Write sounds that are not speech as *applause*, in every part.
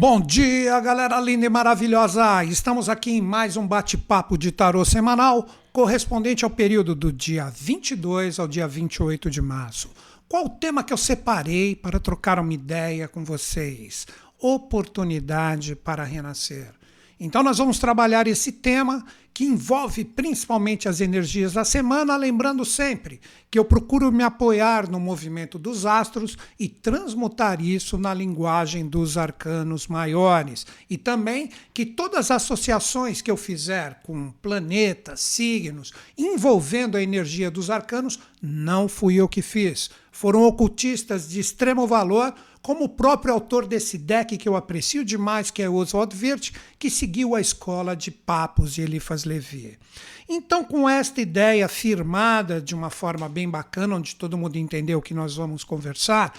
Bom dia, galera linda e maravilhosa! Estamos aqui em mais um bate-papo de tarô semanal, correspondente ao período do dia 22 ao dia 28 de março. Qual o tema que eu separei para trocar uma ideia com vocês? Oportunidade para renascer. Então, nós vamos trabalhar esse tema que envolve principalmente as energias da semana, lembrando sempre que eu procuro me apoiar no movimento dos astros e transmutar isso na linguagem dos arcanos maiores. E também que todas as associações que eu fizer com planetas, signos, envolvendo a energia dos arcanos, não fui eu que fiz. Foram ocultistas de extremo valor como o próprio autor desse deck que eu aprecio demais, que é Oswald Wirth, que seguiu a escola de Papos e Eliphas Levi. Então, com esta ideia firmada de uma forma bem bacana, onde todo mundo entendeu o que nós vamos conversar,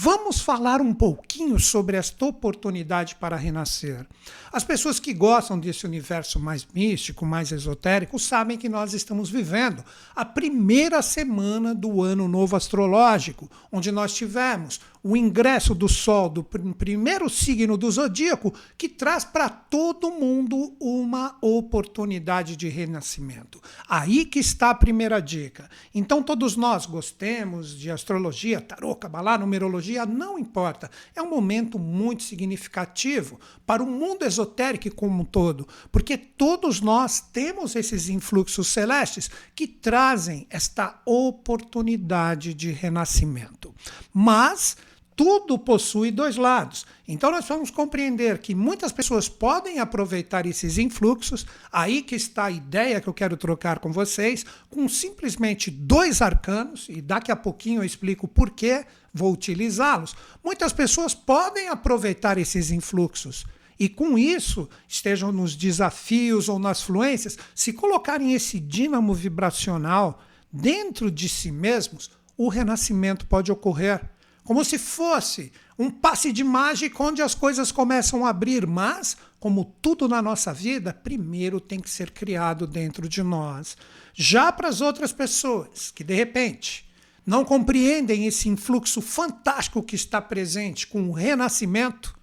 Vamos falar um pouquinho sobre esta oportunidade para renascer. As pessoas que gostam desse universo mais místico, mais esotérico, sabem que nós estamos vivendo a primeira semana do ano novo astrológico, onde nós tivemos o ingresso do Sol do primeiro signo do zodíaco, que traz para todo mundo uma oportunidade de renascimento. Aí que está a primeira dica. Então, todos nós gostemos de astrologia, tarô, cabalá, numerologia, não importa. É um momento muito significativo para o mundo esotérico como um todo, porque todos nós temos esses influxos celestes que trazem esta oportunidade de renascimento. Mas tudo possui dois lados. Então nós vamos compreender que muitas pessoas podem aproveitar esses influxos, aí que está a ideia que eu quero trocar com vocês, com simplesmente dois arcanos, e daqui a pouquinho eu explico por que vou utilizá-los. Muitas pessoas podem aproveitar esses influxos. E com isso, estejam nos desafios ou nas fluências, se colocarem esse dínamo vibracional dentro de si mesmos, o renascimento pode ocorrer como se fosse um passe de mágica onde as coisas começam a abrir, mas, como tudo na nossa vida, primeiro tem que ser criado dentro de nós. Já para as outras pessoas que, de repente, não compreendem esse influxo fantástico que está presente com o renascimento,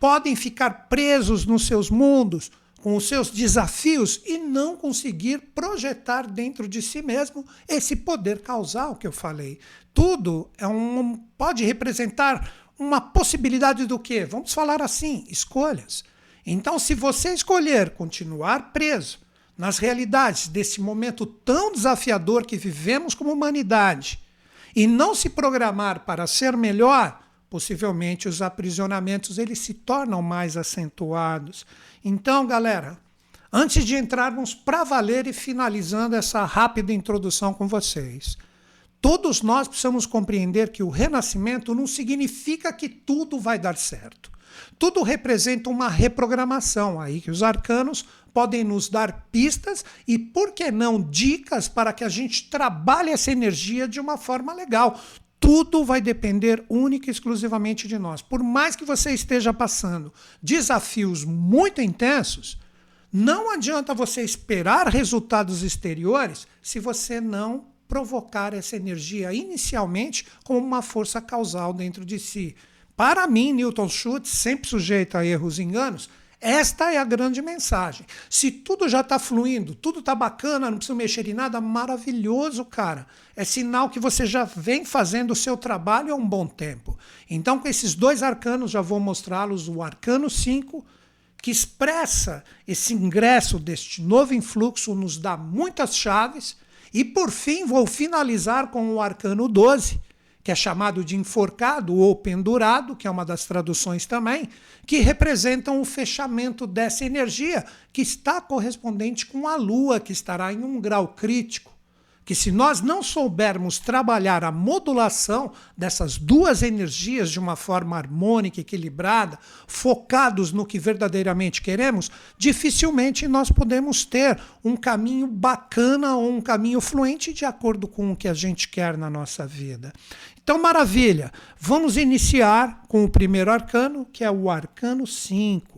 podem ficar presos nos seus mundos, com os seus desafios e não conseguir projetar dentro de si mesmo esse poder causal que eu falei. Tudo é um pode representar uma possibilidade do quê? Vamos falar assim, escolhas. Então, se você escolher continuar preso nas realidades desse momento tão desafiador que vivemos como humanidade e não se programar para ser melhor, possivelmente os aprisionamentos eles se tornam mais acentuados. Então, galera, antes de entrarmos para valer e finalizando essa rápida introdução com vocês, todos nós precisamos compreender que o renascimento não significa que tudo vai dar certo. Tudo representa uma reprogramação, aí que os arcanos podem nos dar pistas e, por que não, dicas para que a gente trabalhe essa energia de uma forma legal tudo vai depender única e exclusivamente de nós. Por mais que você esteja passando desafios muito intensos, não adianta você esperar resultados exteriores se você não provocar essa energia inicialmente como uma força causal dentro de si. Para mim, Newton Schultz, sempre sujeito a erros e enganos, esta é a grande mensagem. Se tudo já está fluindo, tudo está bacana, não precisa mexer em nada, maravilhoso, cara. É sinal que você já vem fazendo o seu trabalho há um bom tempo. Então, com esses dois arcanos, já vou mostrá-los o arcano 5, que expressa esse ingresso deste novo influxo, nos dá muitas chaves. E, por fim, vou finalizar com o arcano 12, que é chamado de enforcado ou pendurado, que é uma das traduções também, que representam o fechamento dessa energia que está correspondente com a Lua, que estará em um grau crítico que se nós não soubermos trabalhar a modulação dessas duas energias de uma forma harmônica, equilibrada, focados no que verdadeiramente queremos, dificilmente nós podemos ter um caminho bacana ou um caminho fluente de acordo com o que a gente quer na nossa vida. Então, maravilha! Vamos iniciar com o primeiro arcano, que é o arcano 5.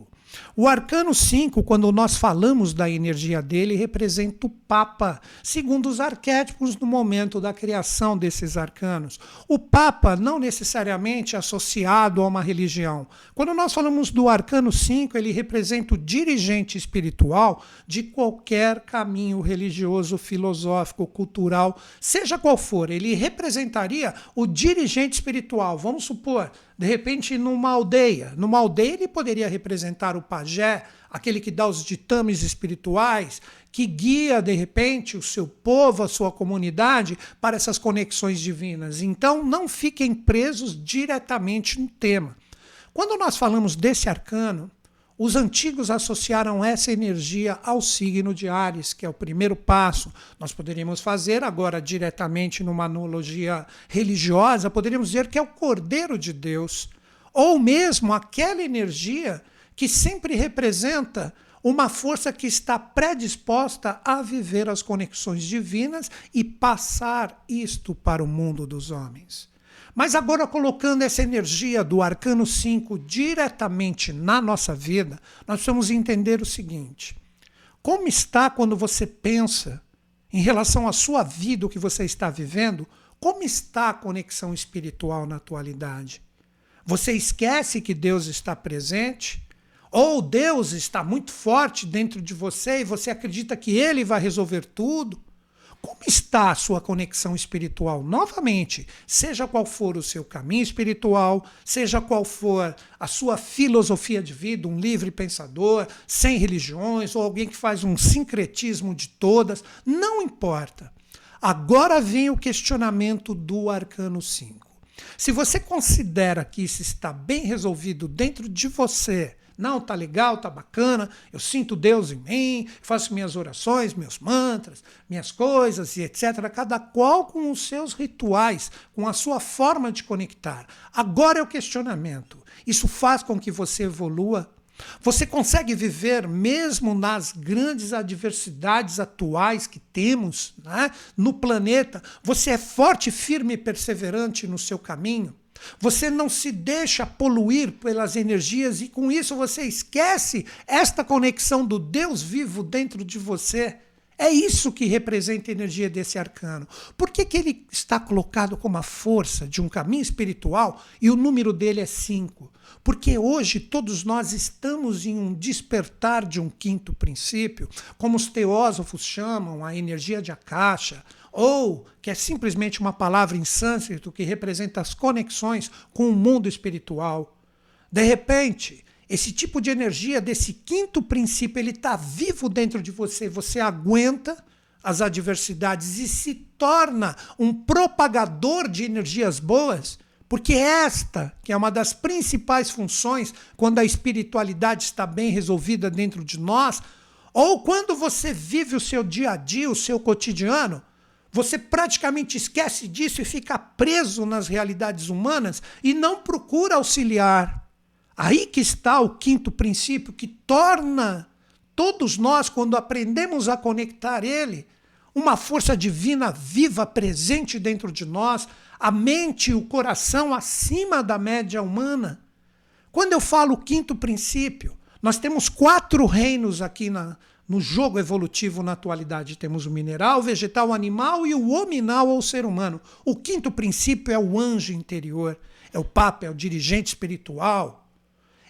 O arcano 5, quando nós falamos da energia dele, representa o Papa, segundo os arquétipos no momento da criação desses arcanos. O Papa não necessariamente associado a uma religião. Quando nós falamos do arcano 5, ele representa o dirigente espiritual de qualquer caminho religioso, filosófico, cultural, seja qual for. Ele representaria o dirigente espiritual. Vamos supor, de repente, numa aldeia. Numa aldeia, ele poderia representar o pajé, aquele que dá os ditames espirituais, que guia, de repente, o seu povo, a sua comunidade para essas conexões divinas. Então, não fiquem presos diretamente no tema. Quando nós falamos desse arcano, os antigos associaram essa energia ao signo de Ares, que é o primeiro passo. Nós poderíamos fazer agora diretamente numa analogia religiosa, poderíamos dizer que é o Cordeiro de Deus, ou mesmo aquela energia que sempre representa uma força que está predisposta a viver as conexões divinas e passar isto para o mundo dos homens. Mas agora, colocando essa energia do arcano 5 diretamente na nossa vida, nós precisamos entender o seguinte: como está quando você pensa em relação à sua vida, o que você está vivendo, como está a conexão espiritual na atualidade? Você esquece que Deus está presente? Ou Deus está muito forte dentro de você e você acredita que ele vai resolver tudo? Como está a sua conexão espiritual? Novamente, seja qual for o seu caminho espiritual, seja qual for a sua filosofia de vida, um livre pensador, sem religiões, ou alguém que faz um sincretismo de todas, não importa. Agora vem o questionamento do arcano 5. Se você considera que isso está bem resolvido dentro de você, não, tá legal, tá bacana, eu sinto Deus em mim, faço minhas orações, meus mantras, minhas coisas e etc. Cada qual com os seus rituais, com a sua forma de conectar. Agora é o questionamento. Isso faz com que você evolua? Você consegue viver mesmo nas grandes adversidades atuais que temos né, no planeta? Você é forte, firme e perseverante no seu caminho? Você não se deixa poluir pelas energias e com isso você esquece esta conexão do Deus vivo dentro de você. É isso que representa a energia desse arcano. Por que, que ele está colocado como a força de um caminho espiritual e o número dele é 5? Porque hoje todos nós estamos em um despertar de um quinto princípio, como os teósofos chamam a energia de Akasha, ou que é simplesmente uma palavra em sânscrito que representa as conexões com o mundo espiritual. De repente, esse tipo de energia desse quinto princípio, ele está vivo dentro de você, você aguenta as adversidades e se torna um propagador de energias boas, porque esta, que é uma das principais funções quando a espiritualidade está bem resolvida dentro de nós, ou quando você vive o seu dia a dia, o seu cotidiano, você praticamente esquece disso e fica preso nas realidades humanas e não procura auxiliar. Aí que está o quinto princípio que torna todos nós, quando aprendemos a conectar ele, uma força divina viva, presente dentro de nós, a mente e o coração acima da média humana. Quando eu falo quinto princípio, nós temos quatro reinos aqui na, no jogo evolutivo na atualidade temos o mineral, o vegetal, o animal e o hominal ou ser humano. O quinto princípio é o anjo interior, é o papa, é o dirigente espiritual.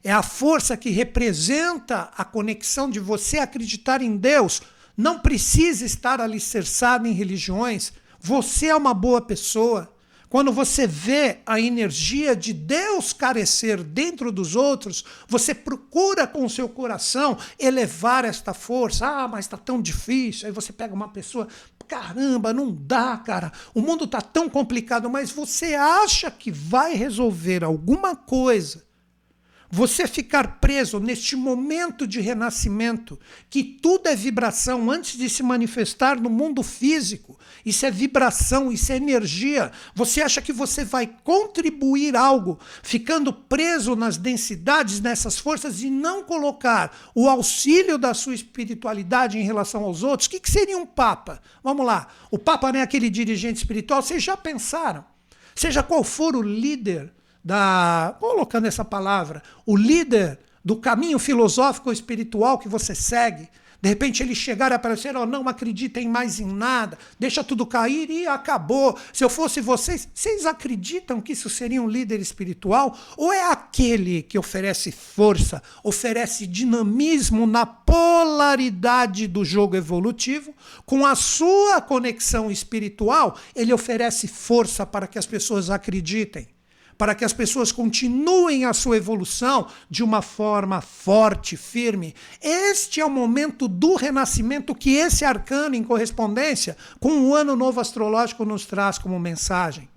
É a força que representa a conexão de você acreditar em Deus. Não precisa estar alicerçado em religiões. Você é uma boa pessoa. Quando você vê a energia de Deus carecer dentro dos outros, você procura com seu coração elevar esta força. Ah, mas está tão difícil. Aí você pega uma pessoa, caramba, não dá, cara. O mundo está tão complicado, mas você acha que vai resolver alguma coisa você ficar preso neste momento de renascimento, que tudo é vibração antes de se manifestar no mundo físico. Isso é vibração, isso é energia. Você acha que você vai contribuir algo ficando preso nas densidades, nessas forças e não colocar o auxílio da sua espiritualidade em relação aos outros? O que, seria um Papa? Vamos lá. O Papa não é aquele dirigente espiritual? Vocês já pensaram? Seja qual for o líder da. colocando essa palavra, o líder do caminho filosófico ou espiritual que você segue. De repente ele chegar e aparecer, oh, não acreditem mais em nada, deixa tudo cair e acabou. Se eu fosse vocês, vocês acreditam que isso seria um líder espiritual? Ou é aquele que oferece força, oferece dinamismo na polaridade do jogo evolutivo, com a sua conexão espiritual, ele oferece força para que as pessoas acreditem? Para que as pessoas continuem a sua evolução de uma forma forte, firme. Este é o momento do renascimento que esse arcano, em correspondência com o ano novo astrológico, nos traz como mensagem.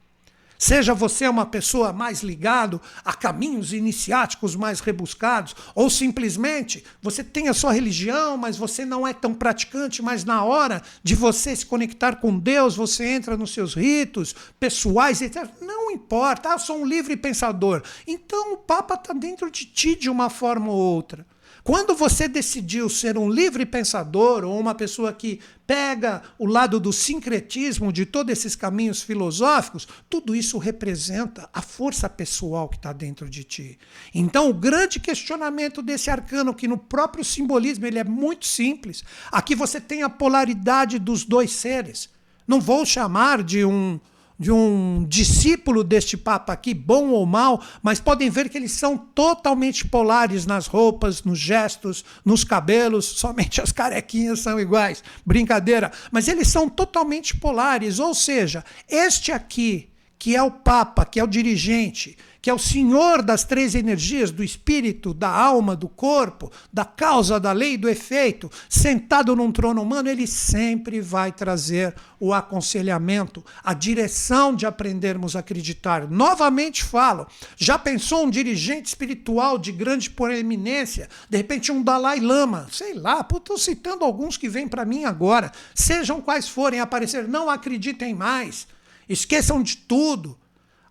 Seja você uma pessoa mais ligado a caminhos iniciáticos mais rebuscados, ou simplesmente você tem a sua religião, mas você não é tão praticante, mas na hora de você se conectar com Deus, você entra nos seus ritos pessoais, etc. Não importa, ah, eu sou um livre pensador. Então o Papa está dentro de ti de uma forma ou outra. Quando você decidiu ser um livre pensador ou uma pessoa que pega o lado do sincretismo de todos esses caminhos filosóficos, tudo isso representa a força pessoal que está dentro de ti. Então, o grande questionamento desse arcano, que no próprio simbolismo ele é muito simples, aqui você tem a polaridade dos dois seres. Não vou chamar de um de um discípulo deste Papa aqui, bom ou mal, mas podem ver que eles são totalmente polares nas roupas, nos gestos, nos cabelos, somente as carequinhas são iguais. Brincadeira. Mas eles são totalmente polares, ou seja, este aqui, que é o Papa, que é o dirigente, que é o senhor das três energias, do espírito, da alma, do corpo, da causa, da lei, do efeito, sentado num trono humano, ele sempre vai trazer o aconselhamento, a direção de aprendermos a acreditar. Novamente falo, já pensou um dirigente espiritual de grande proeminência, de repente um Dalai Lama, sei lá, estou citando alguns que vêm para mim agora, sejam quais forem aparecer, não acreditem mais, esqueçam de tudo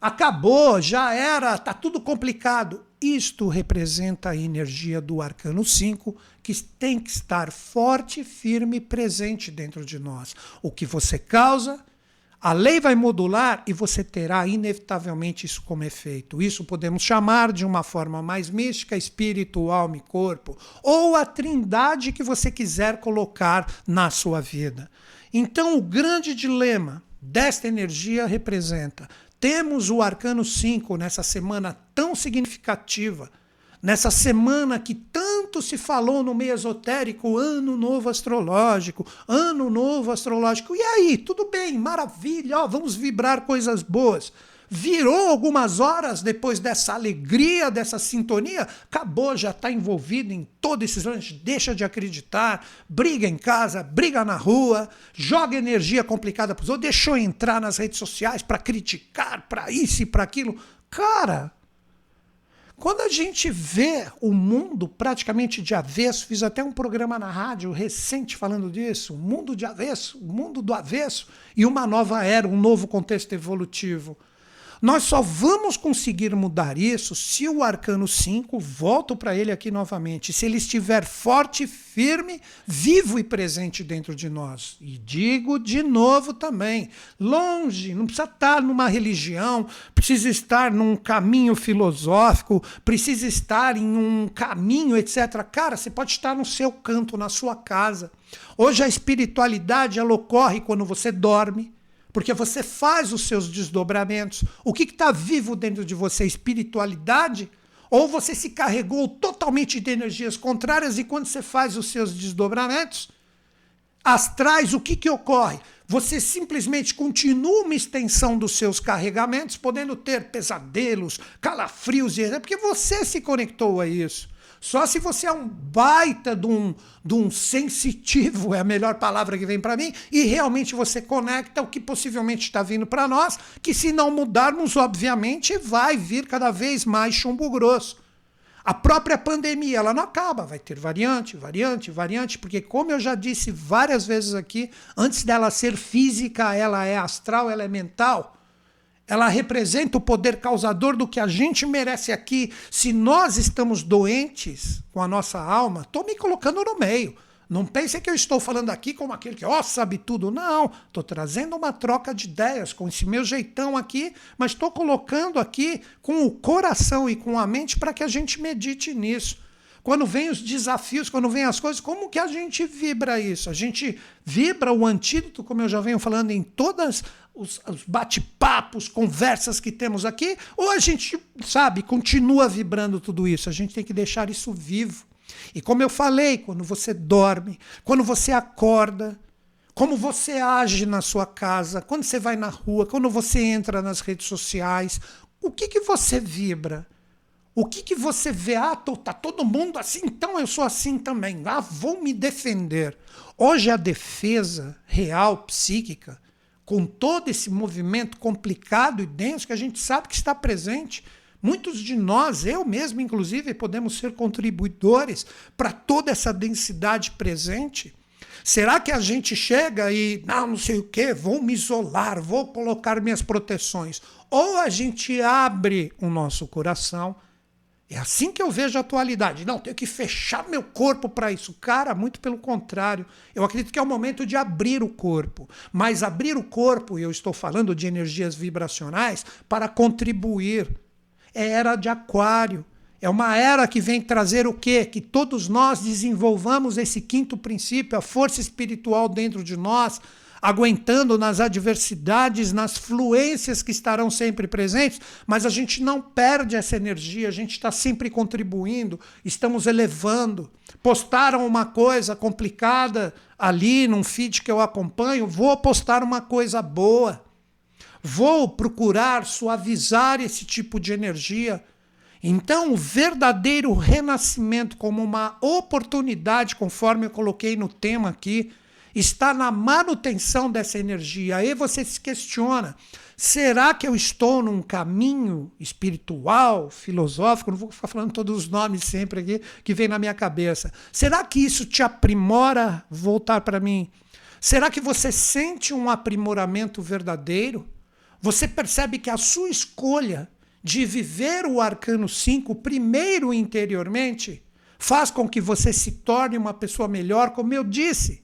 acabou, já era, está tudo complicado. Isto representa a energia do arcano 5, que tem que estar forte, firme presente dentro de nós. O que você causa, a lei vai modular e você terá inevitavelmente isso como efeito. Isso podemos chamar de uma forma mais mística, espírito, alma e corpo, ou a trindade que você quiser colocar na sua vida. Então, o grande dilema desta energia representa temos o Arcano 5 nessa semana tão significativa, nessa semana que tanto se falou no meio esotérico, ano novo astrológico, ano novo astrológico. E aí, tudo bem, maravilha, ó, vamos vibrar coisas boas virou algumas horas depois dessa alegria, dessa sintonia, acabou, já está envolvido em todos esses lances, deixa de acreditar, briga em casa, briga na rua, joga energia complicada para os outros, deixou entrar nas redes sociais para criticar, para isso e para aquilo. Cara, quando a gente vê o mundo praticamente de avesso, fiz até um programa na rádio recente falando disso, o mundo de avesso, o mundo do avesso e uma nova era, um novo contexto evolutivo. Nós só vamos conseguir mudar isso se o arcano 5, volto para ele aqui novamente, se ele estiver forte, firme, vivo e presente dentro de nós. E digo de novo também, longe, não precisa estar numa religião, precisa estar num caminho filosófico, precisa estar em um caminho, etc. Cara, você pode estar no seu canto, na sua casa. Hoje a espiritualidade ela ocorre quando você dorme porque você faz os seus desdobramentos. O que está vivo dentro de você? Espiritualidade? Ou você se carregou totalmente de energias contrárias e quando você faz os seus desdobramentos astrais, o que, que ocorre? Você simplesmente continua uma extensão dos seus carregamentos, podendo ter pesadelos, calafrios, porque você se conectou a isso. Só se você é um baita de um, de um sensitivo, é a melhor palavra que vem para mim, e realmente você conecta o que possivelmente está vindo para nós, que se não mudarmos, obviamente, vai vir cada vez mais chumbo grosso. A própria pandemia, ela não acaba, vai ter variante, variante, variante, porque como eu já disse várias vezes aqui, antes dela ser física, ela é astral, ela é mental. Ela representa o poder causador do que a gente merece aqui. Se nós estamos doentes com a nossa alma, estou me colocando no meio. Não pense que eu estou falando aqui como aquele que, ó, sabe tudo. Não, estou trazendo uma troca de ideias com esse meu jeitão aqui, mas estou colocando aqui com o coração e com a mente para que a gente medite nisso. quando vem os desafios, quando vem as coisas, como que a gente vibra isso? A gente vibra o antídoto, como eu já venho falando em todas os, os bate-papos, conversas que temos aqui, ou a gente, sabe, continua vibrando tudo isso? A gente tem que deixar isso vivo. E como eu falei, quando você dorme, quando você acorda, como você age na sua casa, quando você vai na rua, quando você entra nas redes sociais, o que, que você vibra? O que, que você vê? Ah, tô, tá todo mundo assim, então eu sou assim também. Ah, vou me defender. Hoje a defesa real, psíquica, com todo esse movimento complicado e denso que a gente sabe que está presente, muitos de nós, eu mesmo inclusive, podemos ser contribuidores para toda essa densidade presente. Será que a gente chega e, não, não sei o que, vou me isolar, vou colocar minhas proteções? Ou a gente abre o nosso coração é assim que eu vejo a atualidade. Não, tenho que fechar meu corpo para isso. Cara, muito pelo contrário. Eu acredito que é o momento de abrir o corpo. Mas abrir o corpo, e eu estou falando de energias vibracionais, para contribuir. É era de aquário. É uma era que vem trazer o quê? Que todos nós desenvolvamos esse quinto princípio, a força espiritual dentro de nós, aguentando nas adversidades, nas fluências que estarão sempre presentes, mas a gente não perde essa energia, a gente está sempre contribuindo, estamos elevando. Postaram uma coisa complicada ali num feed que eu acompanho, vou postar uma coisa boa. Vou procurar suavizar esse tipo de energia. Então, o verdadeiro renascimento, como uma oportunidade, conforme eu coloquei no tema aqui, está na manutenção dessa energia. Aí você se questiona: será que eu estou num caminho espiritual, filosófico? Não vou ficar falando todos os nomes sempre aqui que vem na minha cabeça. Será que isso te aprimora? Voltar para mim. Será que você sente um aprimoramento verdadeiro? Você percebe que a sua escolha de viver o arcano 5 primeiro interiormente faz com que você se torne uma pessoa melhor, como eu disse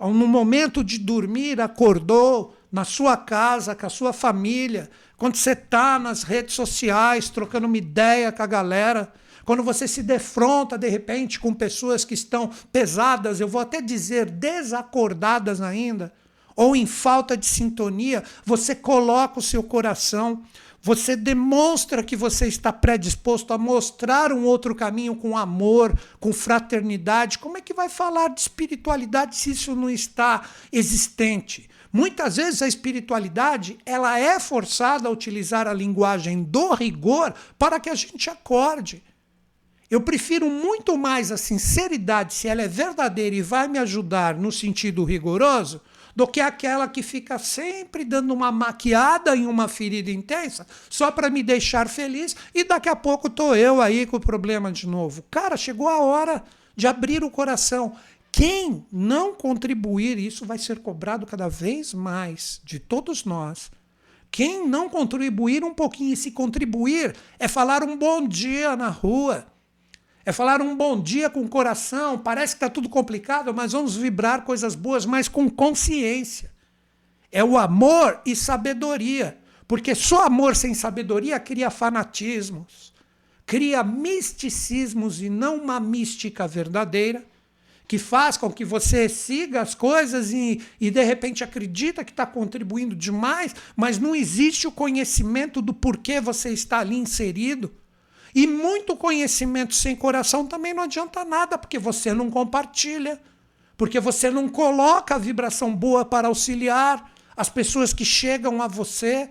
no momento de dormir, acordou na sua casa, com a sua família, quando você está nas redes sociais trocando uma ideia com a galera, quando você se defronta de repente com pessoas que estão pesadas, eu vou até dizer desacordadas ainda, ou em falta de sintonia, você coloca o seu coração você demonstra que você está predisposto a mostrar um outro caminho com amor, com fraternidade. Como é que vai falar de espiritualidade se isso não está existente? Muitas vezes a espiritualidade ela é forçada a utilizar a linguagem do rigor para que a gente acorde. Eu prefiro muito mais a sinceridade, se ela é verdadeira e vai me ajudar no sentido rigoroso, do que aquela que fica sempre dando uma maquiada em uma ferida intensa só para me deixar feliz e daqui a pouco tô eu aí com o problema de novo. Cara, chegou a hora de abrir o coração. Quem não contribuir, isso vai ser cobrado cada vez mais de todos nós. Quem não contribuir um pouquinho, e se contribuir, é falar um bom dia na rua, é falar um bom dia com o coração. Parece que está tudo complicado, mas vamos vibrar coisas boas, mas com consciência. É o amor e sabedoria. Porque só amor sem sabedoria cria fanatismos, cria misticismos e não uma mística verdadeira, que faz com que você siga as coisas e, e de repente acredita que está contribuindo demais, mas não existe o conhecimento do porquê você está ali inserido. E muito conhecimento sem coração também não adianta nada, porque você não compartilha, porque você não coloca a vibração boa para auxiliar as pessoas que chegam a você.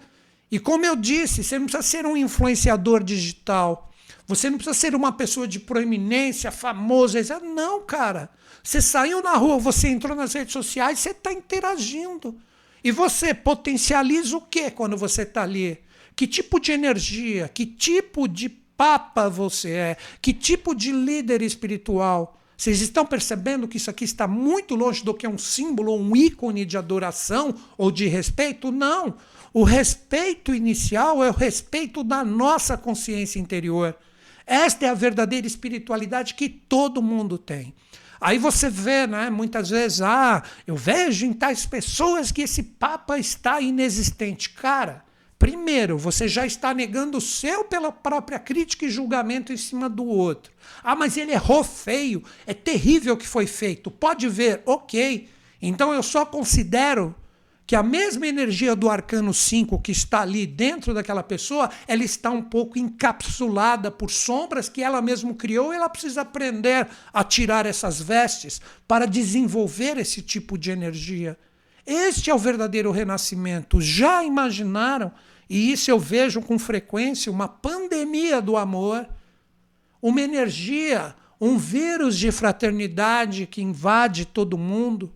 E como eu disse, você não precisa ser um influenciador digital. Você não precisa ser uma pessoa de proeminência, famosa. Não, cara. Você saiu na rua, você entrou nas redes sociais, você está interagindo. E você potencializa o que quando você está ali? Que tipo de energia? Que tipo de papa você é, que tipo de líder espiritual. Vocês estão percebendo que isso aqui está muito longe do que é um símbolo ou um ícone de adoração ou de respeito? Não. O respeito inicial é o respeito da nossa consciência interior. Esta é a verdadeira espiritualidade que todo mundo tem. Aí você vê, né, muitas vezes, ah, eu vejo em tais pessoas que esse Papa está inexistente. Cara, Primeiro, você já está negando o seu pela própria crítica e julgamento em cima do outro. Ah, mas ele errou feio, é terrível o que foi feito. Pode ver, ok. Então eu só considero que a mesma energia do arcano 5 que está ali dentro daquela pessoa, ela está um pouco encapsulada por sombras que ela mesma criou e ela precisa aprender a tirar essas vestes para desenvolver esse tipo de energia. Este é o verdadeiro renascimento. Já imaginaram? E isso eu vejo com frequência uma pandemia do amor, uma energia, um vírus de fraternidade que invade todo mundo,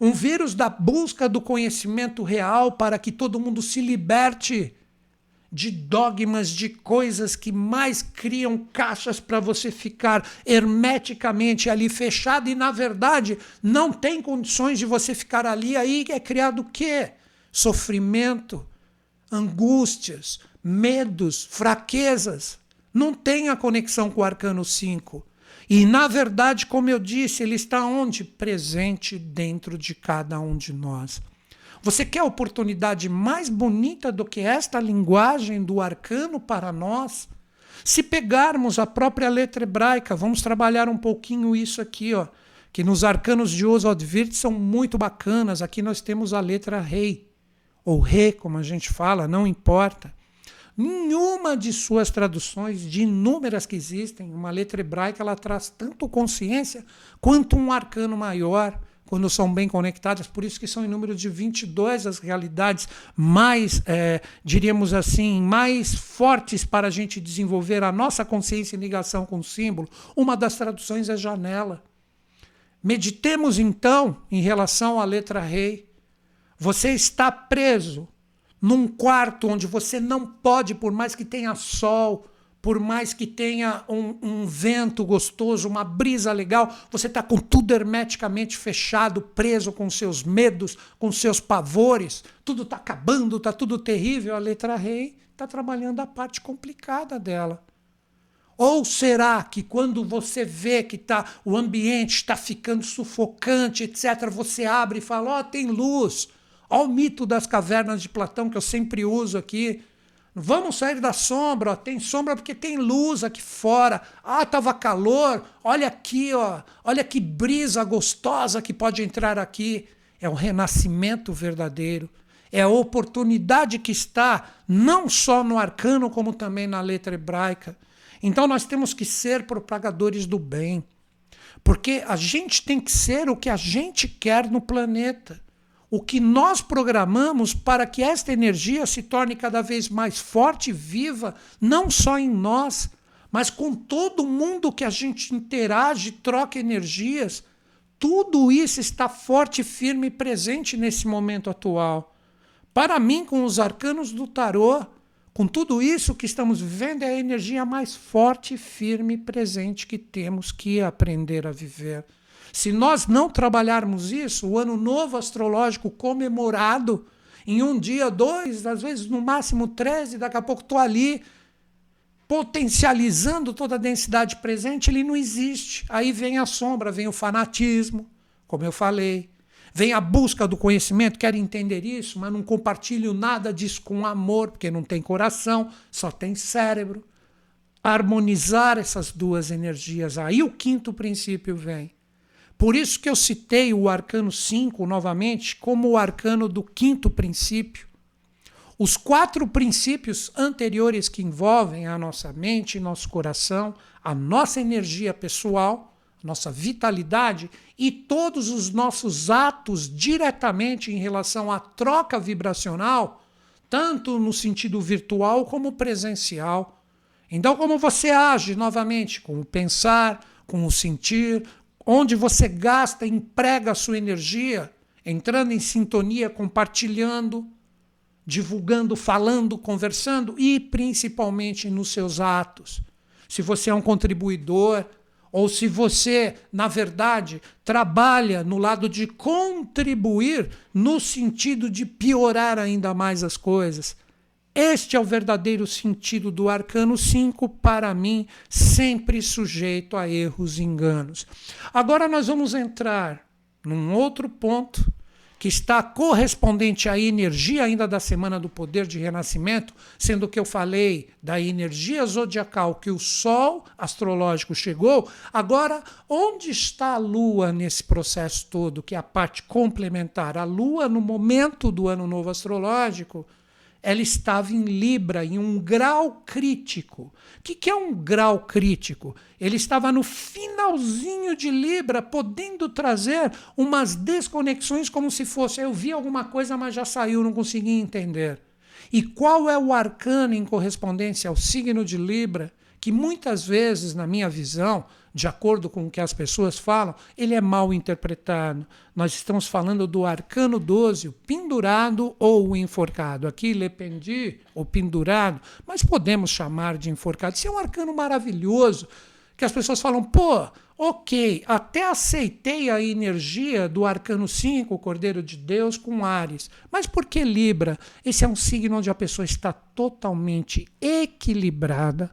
um vírus da busca do conhecimento real para que todo mundo se liberte de dogmas, de coisas que mais criam caixas para você ficar hermeticamente ali fechado e, na verdade, não tem condições de você ficar ali. Aí é criado o quê? Sofrimento, angústias, medos, fraquezas. Não tem a conexão com o arcano 5. E, na verdade, como eu disse, ele está onde? Presente dentro de cada um de nós. Você quer oportunidade mais bonita do que esta linguagem do arcano para nós? Se pegarmos a própria letra hebraica, vamos trabalhar um pouquinho isso aqui, ó, que nos arcanos de Oswald Wirth são muito bacanas. Aqui nós temos a letra rei, ou re, como a gente fala, não importa. Nenhuma de suas traduções, de inúmeras que existem, uma letra hebraica ela traz tanto consciência quanto um arcano maior quando são bem conectadas, por isso que são em número de 22 as realidades mais, é, diríamos assim, mais fortes para a gente desenvolver a nossa consciência em ligação com o símbolo. Uma das traduções é janela. Meditemos então em relação à letra rei. Você está preso num quarto onde você não pode, por mais que tenha sol, por mais que tenha um, um vento gostoso, uma brisa legal, você está com tudo hermeticamente fechado, preso com seus medos, com seus pavores, tudo está acabando, está tudo terrível. A letra rei está trabalhando a parte complicada dela. Ou será que quando você vê que tá, o ambiente está ficando sufocante, etc., você abre e fala: Ó, oh, tem luz. Olha o mito das cavernas de Platão que eu sempre uso aqui. Vamos sair da sombra, ó. tem sombra porque tem luz aqui fora. Ah, tava calor. Olha aqui, ó. Olha que brisa gostosa que pode entrar aqui. É o renascimento verdadeiro. É a oportunidade que está não só no arcano, como também na letra hebraica. Então nós temos que ser propagadores do bem. Porque a gente tem que ser o que a gente quer no planeta o que nós programamos para que esta energia se torne cada vez mais forte e viva, não só em nós, mas com todo mundo que a gente interage, troca energias. Tudo isso está forte, firme e presente nesse momento atual. Para mim, com os arcanos do tarô, com tudo isso que estamos vivendo, é a energia mais forte, firme e presente que temos que aprender a viver. Se nós não trabalharmos isso, o ano novo astrológico comemorado em um dia, dois, às vezes no máximo treze, daqui a pouco estou ali potencializando toda a densidade presente, ele não existe. Aí vem a sombra, vem o fanatismo, como eu falei. Vem a busca do conhecimento, quero entender isso, mas não compartilho nada disso com amor, porque não tem coração, só tem cérebro. Harmonizar essas duas energias. Aí o quinto princípio vem. Por isso que eu citei o arcano 5 novamente como o arcano do quinto princípio. Os quatro princípios anteriores que envolvem a nossa mente, nosso coração, a nossa energia pessoal, nossa vitalidade e todos os nossos atos diretamente em relação à troca vibracional, tanto no sentido virtual como presencial. Então, como você age novamente com o pensar, com o sentir, onde você gasta, emprega a sua energia, entrando em sintonia, compartilhando, divulgando, falando, conversando e principalmente nos seus atos. Se você é um contribuidor ou se você, na verdade, trabalha no lado de contribuir no sentido de piorar ainda mais as coisas, este é o verdadeiro sentido do arcano 5, para mim, sempre sujeito a erros e enganos. Agora nós vamos entrar num outro ponto que está correspondente à energia ainda da semana do poder de renascimento, sendo que eu falei da energia zodiacal que o Sol astrológico chegou. Agora, onde está a Lua nesse processo todo, que é a parte complementar? A Lua, no momento do ano novo astrológico, ela estava em Libra, em um grau crítico. O que, que é um grau crítico? Ele estava no finalzinho de Libra, podendo trazer umas desconexões como se fosse. Eu vi alguma coisa, mas já saiu, não consegui entender. E qual é o arcano em correspondência ao signo de Libra? Que muitas vezes, na minha visão, de acordo com o que as pessoas falam, ele é mal interpretado. Nós estamos falando do arcano 12, o pendurado ou o enforcado. Aqui, lependi, o pendurado, mas podemos chamar de enforcado. Isso é um arcano maravilhoso, que as pessoas falam, pô, ok, até aceitei a energia do arcano 5, o Cordeiro de Deus, com Ares. Mas por que Libra? Esse é um signo onde a pessoa está totalmente equilibrada,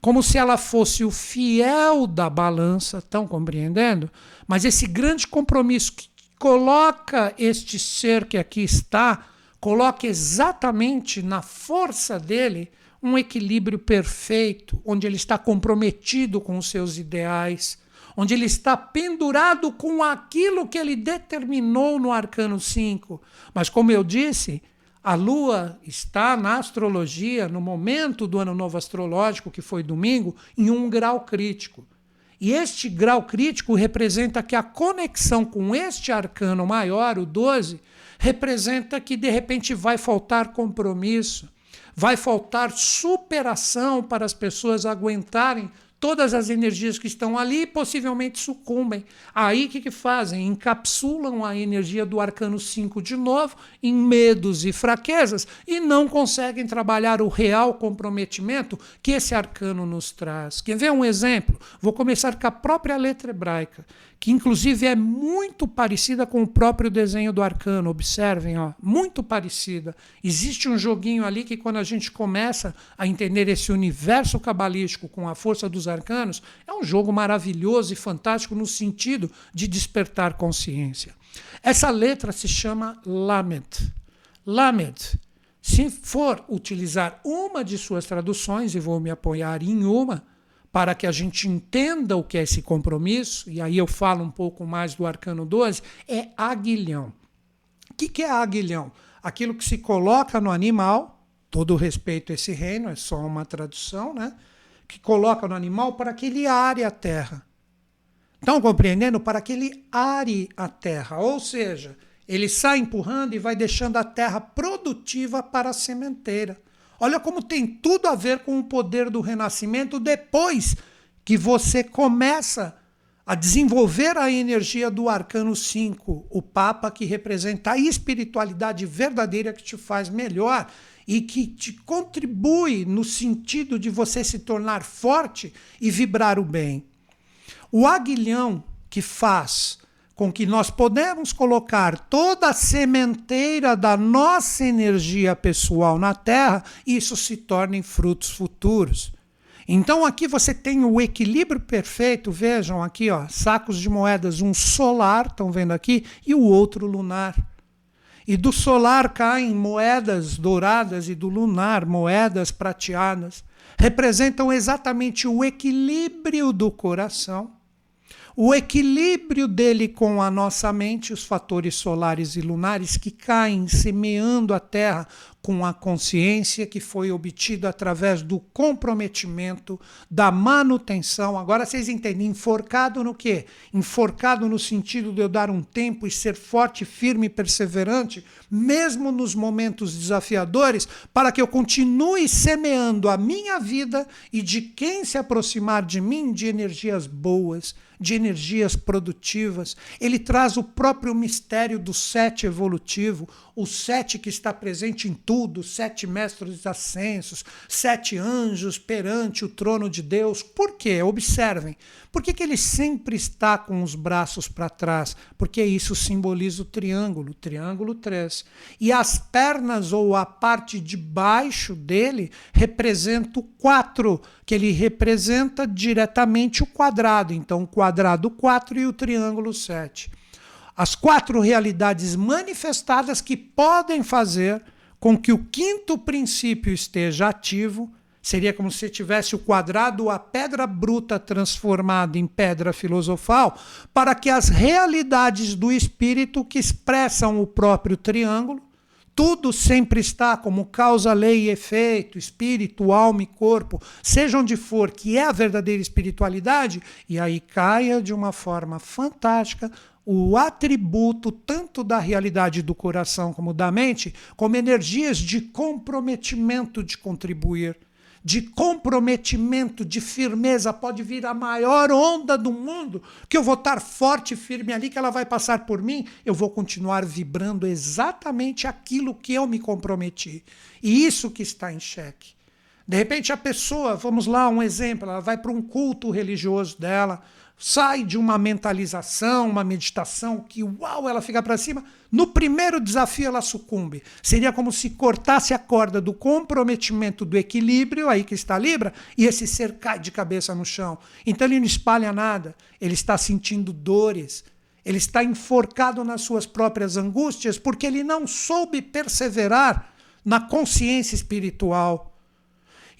como se ela fosse o fiel da balança, estão compreendendo? Mas esse grande compromisso que coloca este ser que aqui está, coloca exatamente na força dele um equilíbrio perfeito, onde ele está comprometido com os seus ideais, onde ele está pendurado com aquilo que ele determinou no arcano 5. Mas como eu disse, a Lua está na astrologia, no momento do ano novo astrológico, que foi domingo, em um grau crítico. E este grau crítico representa que a conexão com este arcano maior, o 12, representa que de repente vai faltar compromisso, vai faltar superação para as pessoas aguentarem todas as energias que estão ali possivelmente sucumbem. Aí o que, que fazem? Encapsulam a energia do arcano 5 de novo em medos e fraquezas e não conseguem trabalhar o real comprometimento que esse arcano nos traz. Quer ver um exemplo? Vou começar com a própria letra hebraica que inclusive é muito parecida com o próprio desenho do arcano. Observem, ó, muito parecida. Existe um joguinho ali que quando a gente começa a entender esse universo cabalístico com a força dos arcanos, é um jogo maravilhoso e fantástico no sentido de despertar consciência. Essa letra se chama Lamed. Lamed. Se for utilizar uma de suas traduções, e vou me apoiar em uma, para que a gente entenda o que é esse compromisso, e aí eu falo um pouco mais do arcano 12, é aguilhão. O que, que é aguilhão? Aquilo que se coloca no animal, todo respeito a esse reino, é só uma tradução, né? Que coloca no animal para que ele are a terra. Estão compreendendo? Para que ele are a terra. Ou seja, ele sai empurrando e vai deixando a terra produtiva para a sementeira. Olha como tem tudo a ver com o poder do renascimento depois que você começa a desenvolver a energia do arcano 5, o Papa que representa a espiritualidade verdadeira que te faz melhor e que te contribui no sentido de você se tornar forte e vibrar o bem. O aguilhão que faz com que nós podemos colocar toda a sementeira da nossa energia pessoal na Terra, isso se torna em frutos futuros. Então aqui você tem o equilíbrio perfeito, vejam aqui, ó, sacos de moedas, um solar, estão vendo aqui, e o outro lunar. E do solar caem moedas douradas e do lunar moedas prateadas. Representam exatamente o equilíbrio do coração o equilíbrio dele com a nossa mente, os fatores solares e lunares que caem semeando a Terra com a consciência que foi obtida através do comprometimento, da manutenção. Agora vocês entendem, enforcado no quê? Enforcado no sentido de eu dar um tempo e ser forte, firme e perseverante, mesmo nos momentos desafiadores, para que eu continue semeando a minha vida e de quem se aproximar de mim de energias boas, de energias produtivas. Ele traz o próprio mistério do sete evolutivo, o sete que está presente em sete mestres ascensos, sete anjos perante o trono de Deus. Por quê? Observem. Por que, que ele sempre está com os braços para trás? Porque isso simboliza o triângulo, triângulo 3. E as pernas ou a parte de baixo dele representa o 4, que ele representa diretamente o quadrado. Então, o quadrado 4 e o triângulo 7. as quatro realidades manifestadas que podem fazer com que o quinto princípio esteja ativo. Seria como se tivesse o quadrado, a pedra bruta transformada em pedra filosofal, para que as realidades do espírito que expressam o próprio triângulo, tudo sempre está como causa, lei e efeito, espírito, alma e corpo, seja onde for, que é a verdadeira espiritualidade, e aí caia de uma forma fantástica o atributo tanto da realidade do coração como da mente, como energias de comprometimento de contribuir, de comprometimento, de firmeza. Pode vir a maior onda do mundo, que eu vou estar forte e firme ali, que ela vai passar por mim, eu vou continuar vibrando exatamente aquilo que eu me comprometi. E isso que está em xeque. De repente a pessoa, vamos lá, um exemplo, ela vai para um culto religioso dela, sai de uma mentalização, uma meditação que, uau, ela fica para cima. No primeiro desafio, ela sucumbe. Seria como se cortasse a corda do comprometimento do equilíbrio, aí que está Libra, e esse ser cai de cabeça no chão. Então ele não espalha nada, ele está sentindo dores, ele está enforcado nas suas próprias angústias, porque ele não soube perseverar na consciência espiritual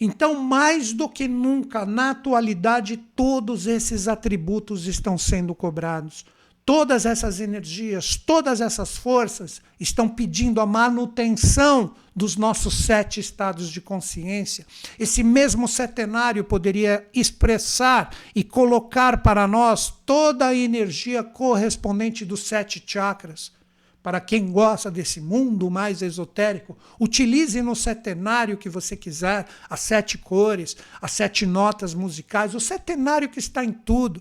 então, mais do que nunca, na atualidade, todos esses atributos estão sendo cobrados. Todas essas energias, todas essas forças estão pedindo a manutenção dos nossos sete estados de consciência. Esse mesmo setenário poderia expressar e colocar para nós toda a energia correspondente dos sete chakras para quem gosta desse mundo mais esotérico, utilize no setenário que você quiser, as sete cores, as sete notas musicais, o setenário que está em tudo.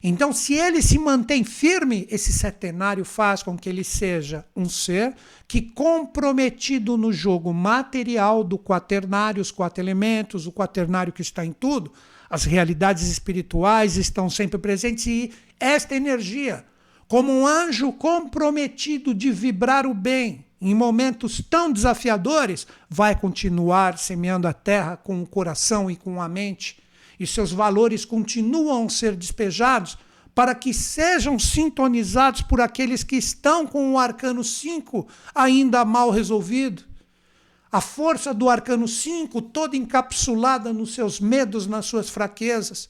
Então, se ele se mantém firme, esse setenário faz com que ele seja um ser que, comprometido no jogo material do quaternário, os quatro elementos, o quaternário que está em tudo, as realidades espirituais estão sempre presentes e esta energia como um anjo comprometido de vibrar o bem em momentos tão desafiadores, vai continuar semeando a terra com o coração e com a mente, e seus valores continuam a ser despejados para que sejam sintonizados por aqueles que estão com o arcano 5 ainda mal resolvido. A força do arcano 5 toda encapsulada nos seus medos, nas suas fraquezas.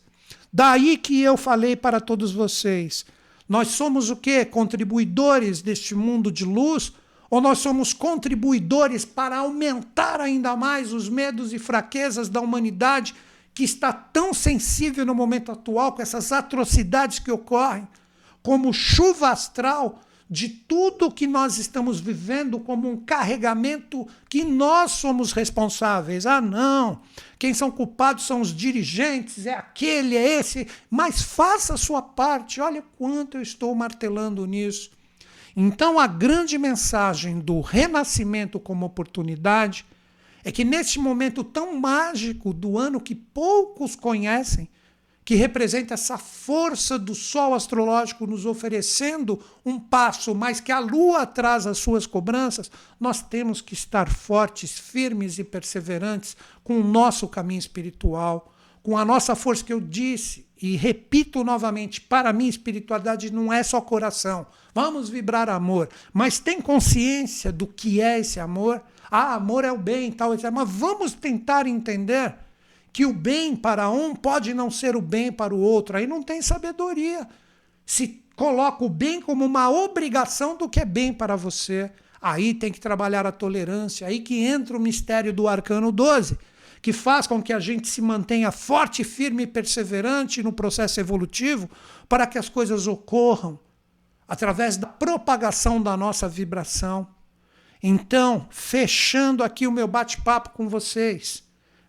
Daí que eu falei para todos vocês, nós somos o quê? Contribuidores deste mundo de luz? Ou nós somos contribuidores para aumentar ainda mais os medos e fraquezas da humanidade que está tão sensível no momento atual com essas atrocidades que ocorrem, como chuva astral de tudo que nós estamos vivendo como um carregamento que nós somos responsáveis. Ah, não, quem são culpados são os dirigentes, é aquele, é esse, mas faça a sua parte. Olha quanto eu estou martelando nisso. Então, a grande mensagem do renascimento como oportunidade é que neste momento tão mágico do ano que poucos conhecem, que representa essa força do Sol astrológico nos oferecendo um passo, mas que a Lua traz as suas cobranças, nós temos que estar fortes, firmes e perseverantes com o nosso caminho espiritual, com a nossa força que eu disse e repito novamente, para mim espiritualidade não é só coração. Vamos vibrar amor, mas tem consciência do que é esse amor? Ah, amor é o bem, tal, etc. Mas vamos tentar entender que o bem para um pode não ser o bem para o outro. Aí não tem sabedoria. Se coloca o bem como uma obrigação do que é bem para você, aí tem que trabalhar a tolerância, aí que entra o mistério do arcano 12, que faz com que a gente se mantenha forte, firme e perseverante no processo evolutivo para que as coisas ocorram através da propagação da nossa vibração. Então, fechando aqui o meu bate-papo com vocês,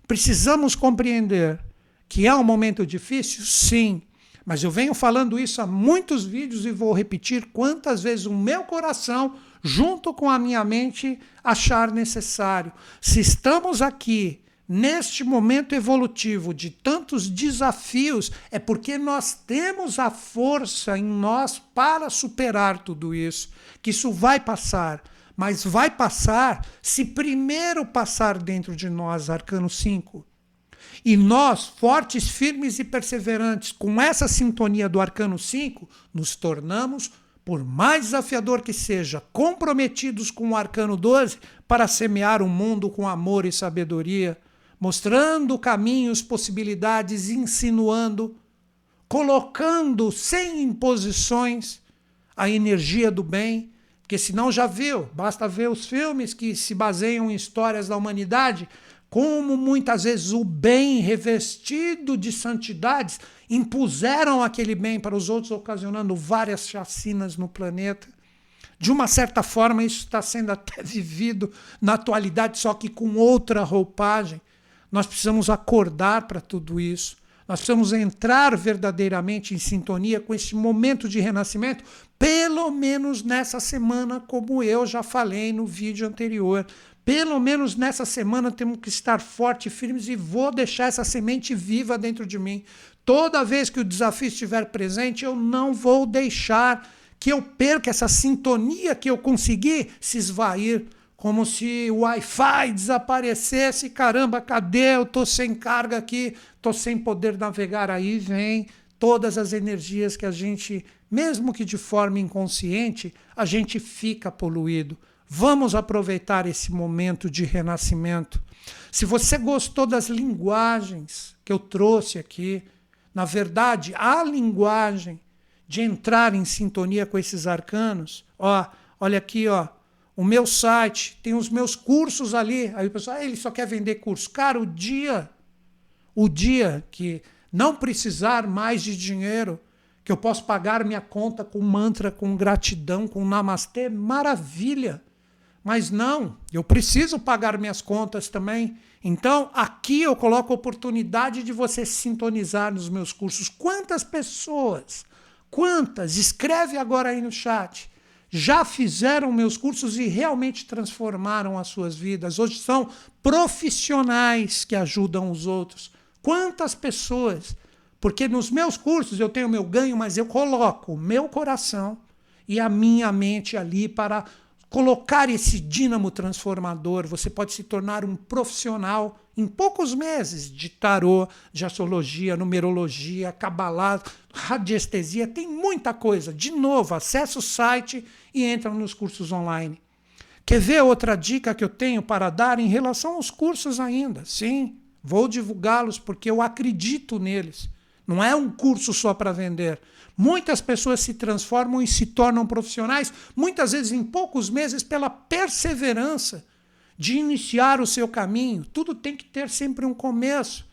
Precisamos compreender que é um momento difícil? Sim. Mas eu venho falando isso há muitos vídeos e vou repetir quantas vezes o meu coração, junto com a minha mente, achar necessário. Se estamos aqui neste momento evolutivo de tantos desafios, é porque nós temos a força em nós para superar tudo isso. Que isso vai passar mas vai passar se primeiro passar dentro de nós, arcano 5. E nós, fortes, firmes e perseverantes, com essa sintonia do arcano 5, nos tornamos por mais desafiador que seja, comprometidos com o arcano 12 para semear o mundo com amor e sabedoria, mostrando caminhos, possibilidades, insinuando, colocando sem imposições a energia do bem, porque senão já viu, basta ver os filmes que se baseiam em histórias da humanidade, como muitas vezes o bem revestido de santidades impuseram aquele bem para os outros, ocasionando várias chacinas no planeta. De uma certa forma, isso está sendo até *laughs* vivido na atualidade, só que com outra roupagem. Nós precisamos acordar para tudo isso. Nós precisamos entrar verdadeiramente em sintonia com esse momento de renascimento, pelo menos nessa semana, como eu já falei no vídeo anterior. Pelo menos nessa semana temos que estar fortes firmes e vou deixar essa semente viva dentro de mim. Toda vez que o desafio estiver presente, eu não vou deixar que eu perca essa sintonia que eu consegui se esvair, como se o Wi-Fi desaparecesse. Caramba, cadê? Eu estou sem carga aqui, estou sem poder navegar. Aí vem todas as energias que a gente, mesmo que de forma inconsciente, a gente fica poluído. Vamos aproveitar esse momento de renascimento. Se você gostou das linguagens que eu trouxe aqui, na verdade, a linguagem de entrar em sintonia com esses arcanos, ó, olha aqui, ó, o meu site, tem os meus cursos ali. Aí o pessoal, ah, ele só quer vender curso. Cara, o dia, o dia que não precisar mais de dinheiro, que eu posso pagar minha conta com mantra, com gratidão, com namastê, maravilha. Mas não, eu preciso pagar minhas contas também. Então, aqui eu coloco a oportunidade de você sintonizar nos meus cursos. Quantas pessoas, quantas, escreve agora aí no chat, já fizeram meus cursos e realmente transformaram as suas vidas? Hoje são profissionais que ajudam os outros. Quantas pessoas? Porque nos meus cursos eu tenho meu ganho, mas eu coloco o meu coração e a minha mente ali para colocar esse dínamo transformador, você pode se tornar um profissional em poucos meses de tarô, de astrologia, numerologia, cabalá, radiestesia, tem muita coisa. De novo, acessa o site e entra nos cursos online. Quer ver outra dica que eu tenho para dar em relação aos cursos ainda? Sim, vou divulgá-los porque eu acredito neles. Não é um curso só para vender. Muitas pessoas se transformam e se tornam profissionais, muitas vezes em poucos meses, pela perseverança de iniciar o seu caminho. Tudo tem que ter sempre um começo.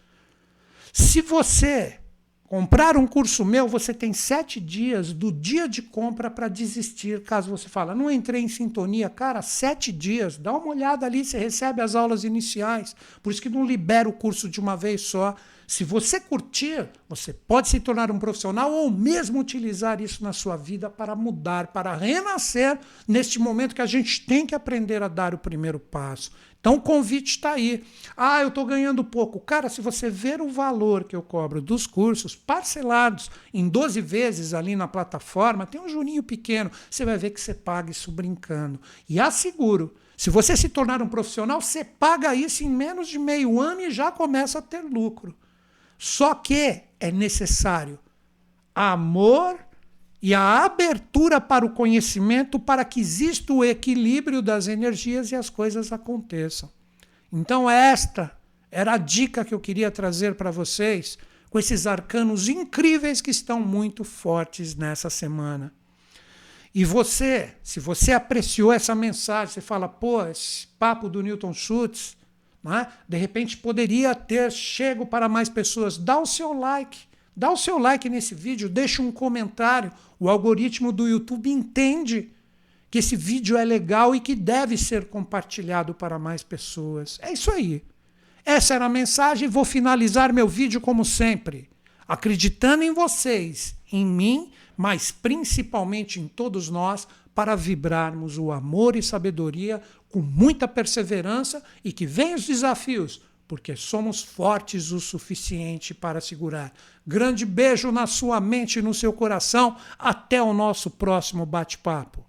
Se você comprar um curso meu, você tem sete dias do dia de compra para desistir. Caso você fale, não entrei em sintonia, cara, sete dias. Dá uma olhada ali, você recebe as aulas iniciais. Por isso que não libera o curso de uma vez só. Se você curtir, você pode se tornar um profissional ou mesmo utilizar isso na sua vida para mudar, para renascer neste momento que a gente tem que aprender a dar o primeiro passo. Então o convite está aí. Ah, eu estou ganhando pouco. Cara, se você ver o valor que eu cobro dos cursos parcelados em 12 vezes ali na plataforma, tem um jurinho pequeno, você vai ver que você paga isso brincando. E asseguro, se você se tornar um profissional, você paga isso em menos de meio ano e já começa a ter lucro. Só que é necessário amor e a abertura para o conhecimento para que exista o equilíbrio das energias e as coisas aconteçam. Então, esta era a dica que eu queria trazer para vocês com esses arcanos incríveis que estão muito fortes nessa semana. E você, se você apreciou essa mensagem, você fala, pô, esse papo do Newton Schultz é? de repente poderia ter chego para mais pessoas. Dá o seu like, dá o seu like nesse vídeo, deixa um comentário. O algoritmo do YouTube entende que esse vídeo é legal e que deve ser compartilhado para mais pessoas. É isso aí. Essa era a mensagem. Vou finalizar meu vídeo como sempre, acreditando em vocês, em mim, mas principalmente em todos nós, para vibrarmos o amor e sabedoria com muita perseverança e que venham os desafios, porque somos fortes o suficiente para segurar. Grande beijo na sua mente e no seu coração. Até o nosso próximo bate-papo.